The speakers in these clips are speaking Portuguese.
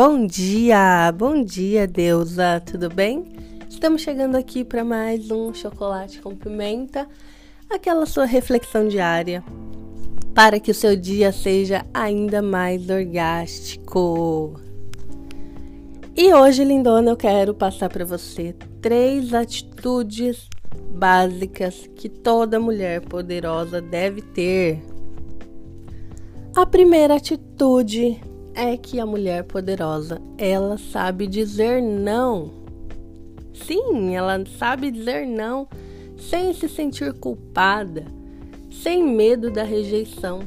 Bom dia, bom dia, deusa, tudo bem? Estamos chegando aqui para mais um chocolate com pimenta, aquela sua reflexão diária para que o seu dia seja ainda mais orgástico. E hoje, lindona, eu quero passar para você três atitudes básicas que toda mulher poderosa deve ter. A primeira atitude é que a mulher poderosa, ela sabe dizer não. Sim, ela sabe dizer não sem se sentir culpada, sem medo da rejeição,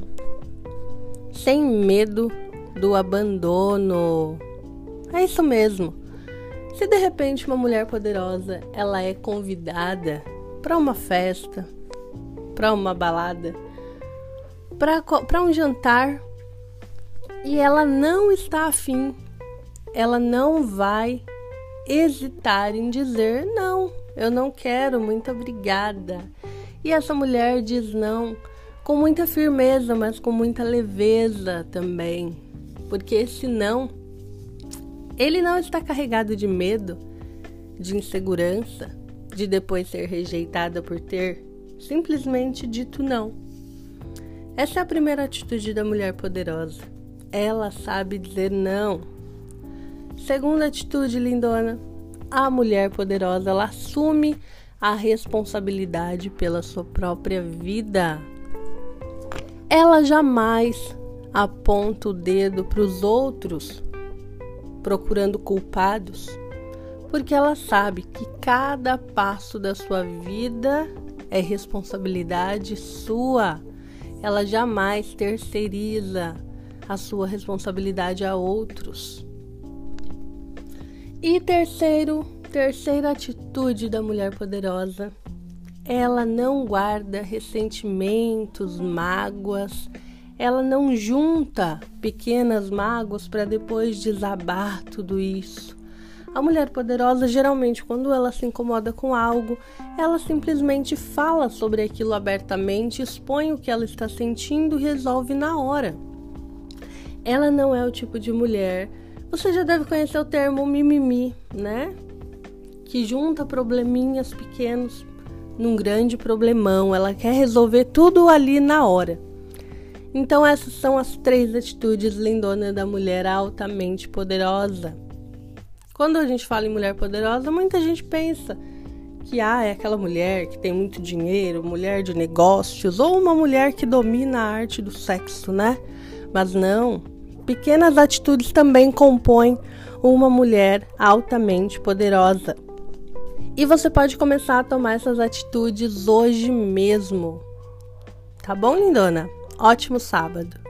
sem medo do abandono. É isso mesmo. Se de repente uma mulher poderosa, ela é convidada para uma festa, para uma balada, para um jantar e ela não está afim, ela não vai hesitar em dizer não, eu não quero, muito obrigada. E essa mulher diz não com muita firmeza, mas com muita leveza também, porque esse não, ele não está carregado de medo, de insegurança, de depois ser rejeitada por ter simplesmente dito não. Essa é a primeira atitude da mulher poderosa ela sabe dizer não. Segunda atitude, lindona, a mulher poderosa ela assume a responsabilidade pela sua própria vida. Ela jamais aponta o dedo para os outros, procurando culpados, porque ela sabe que cada passo da sua vida é responsabilidade sua. Ela jamais terceiriza a sua responsabilidade a outros. E terceiro, terceira atitude da mulher poderosa, ela não guarda ressentimentos, mágoas, ela não junta pequenas mágoas para depois desabar tudo isso. A mulher poderosa, geralmente, quando ela se incomoda com algo, ela simplesmente fala sobre aquilo abertamente, expõe o que ela está sentindo e resolve na hora. Ela não é o tipo de mulher. Você já deve conhecer o termo mimimi, né? Que junta probleminhas pequenos num grande problemão. Ela quer resolver tudo ali na hora. Então, essas são as três atitudes lindonas da mulher altamente poderosa. Quando a gente fala em mulher poderosa, muita gente pensa que ah, é aquela mulher que tem muito dinheiro, mulher de negócios, ou uma mulher que domina a arte do sexo, né? Mas não, Pequenas atitudes também compõem uma mulher altamente poderosa. E você pode começar a tomar essas atitudes hoje mesmo. Tá bom, lindona? Ótimo sábado.